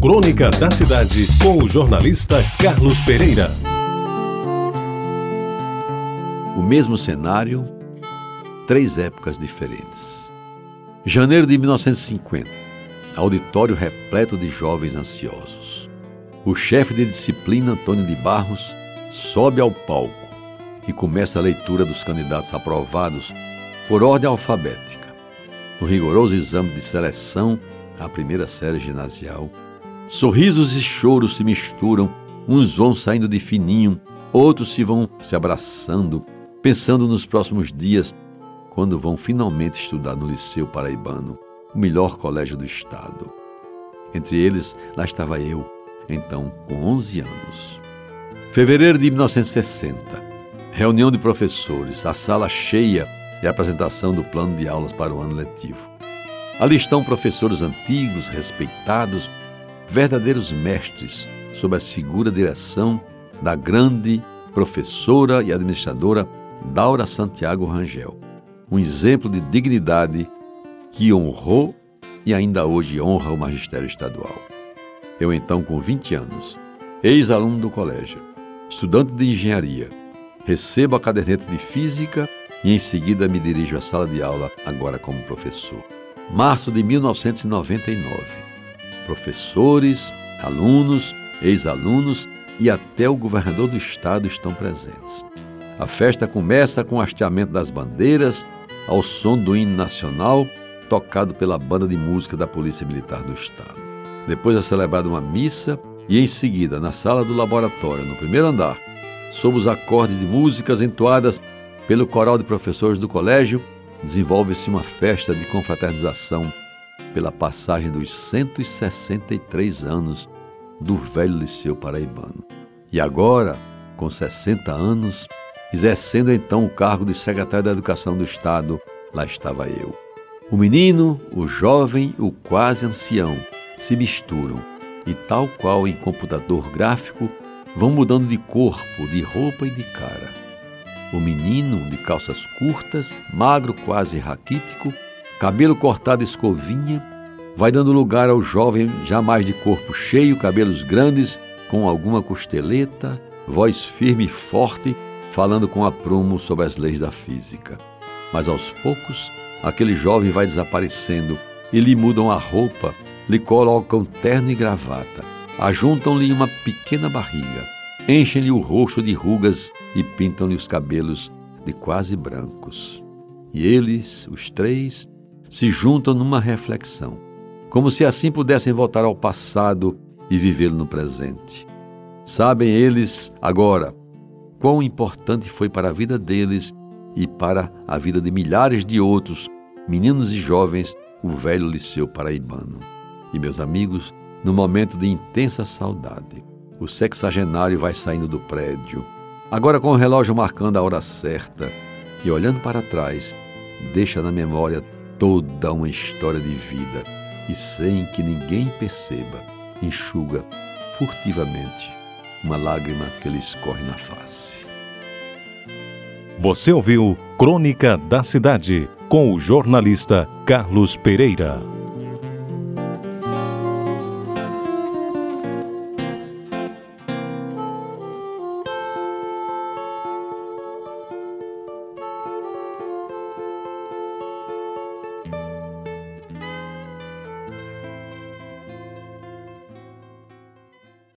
Crônica da Cidade, com o jornalista Carlos Pereira. O mesmo cenário, três épocas diferentes. Janeiro de 1950. Auditório repleto de jovens ansiosos. O chefe de disciplina, Antônio de Barros, sobe ao palco e começa a leitura dos candidatos aprovados por ordem alfabética. No rigoroso exame de seleção à primeira série ginasial, sorrisos e choros se misturam, uns vão saindo de fininho, outros se vão se abraçando, pensando nos próximos dias, quando vão finalmente estudar no Liceu Paraibano, o melhor colégio do estado. Entre eles, lá estava eu, então com 11 anos. Fevereiro de 1960. Reunião de professores, a sala cheia e apresentação do plano de aulas para o ano letivo. Ali estão professores antigos, respeitados, verdadeiros mestres, sob a segura direção da grande professora e administradora Daura Santiago Rangel. Um exemplo de dignidade que honrou e ainda hoje honra o magistério estadual. Eu, então, com 20 anos, ex-aluno do colégio, estudante de engenharia, recebo a caderneta de física e em seguida me dirijo à sala de aula, agora como professor. Março de 1999. Professores, alunos, ex-alunos e até o governador do estado estão presentes. A festa começa com o hasteamento das bandeiras, ao som do hino nacional, tocado pela banda de música da Polícia Militar do Estado. Depois é celebrada uma missa e, em seguida, na sala do laboratório, no primeiro andar, sob os acordes de músicas entoadas pelo coral de professores do colégio, desenvolve-se uma festa de confraternização pela passagem dos 163 anos do velho Liceu Paraibano. E agora, com 60 anos, exercendo então o cargo de secretário da Educação do Estado, lá estava eu. O menino, o jovem, o quase ancião se misturam e, tal qual em computador gráfico, vão mudando de corpo, de roupa e de cara. O menino, de calças curtas, magro, quase raquítico, cabelo cortado escovinha, vai dando lugar ao jovem jamais de corpo cheio, cabelos grandes, com alguma costeleta, voz firme e forte, falando com aprumo sobre as leis da física. Mas aos poucos, aquele jovem vai desaparecendo e lhe mudam a roupa, lhe colocam terno e gravata, ajuntam-lhe uma pequena barriga, enchem-lhe o rosto de rugas e pintam-lhe os cabelos de quase brancos. E eles, os três, se juntam numa reflexão, como se assim pudessem voltar ao passado e vivê-lo no presente. Sabem eles, agora, quão importante foi para a vida deles e para a vida de milhares de outros meninos e jovens o velho Liceu Paraibano. E meus amigos, no momento de intensa saudade, o sexagenário vai saindo do prédio, agora com o relógio marcando a hora certa, e olhando para trás, deixa na memória toda uma história de vida e, sem que ninguém perceba, enxuga furtivamente uma lágrima que lhe escorre na face. Você ouviu Crônica da Cidade com o jornalista Carlos Pereira.